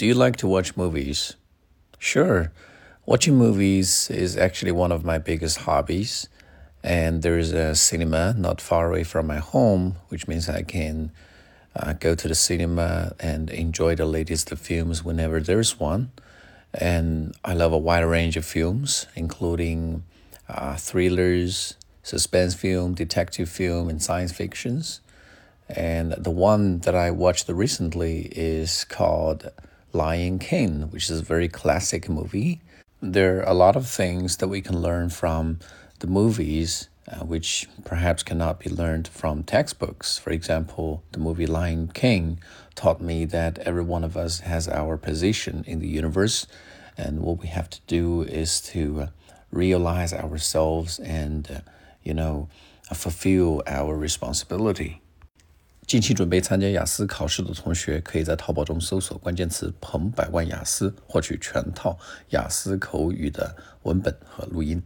Do you like to watch movies? Sure. Watching movies is actually one of my biggest hobbies. And there is a cinema not far away from my home, which means I can uh, go to the cinema and enjoy the latest films whenever there's one. And I love a wide range of films, including uh, thrillers, suspense film, detective film, and science fictions. And the one that I watched recently is called Lion King, which is a very classic movie. There are a lot of things that we can learn from the movies, uh, which perhaps cannot be learned from textbooks. For example, the movie Lion King taught me that every one of us has our position in the universe, and what we have to do is to realize ourselves and, uh, you know, fulfill our responsibility. 近期准备参加雅思考试的同学，可以在淘宝中搜索关键词“彭百万雅思”，获取全套雅思口语的文本和录音。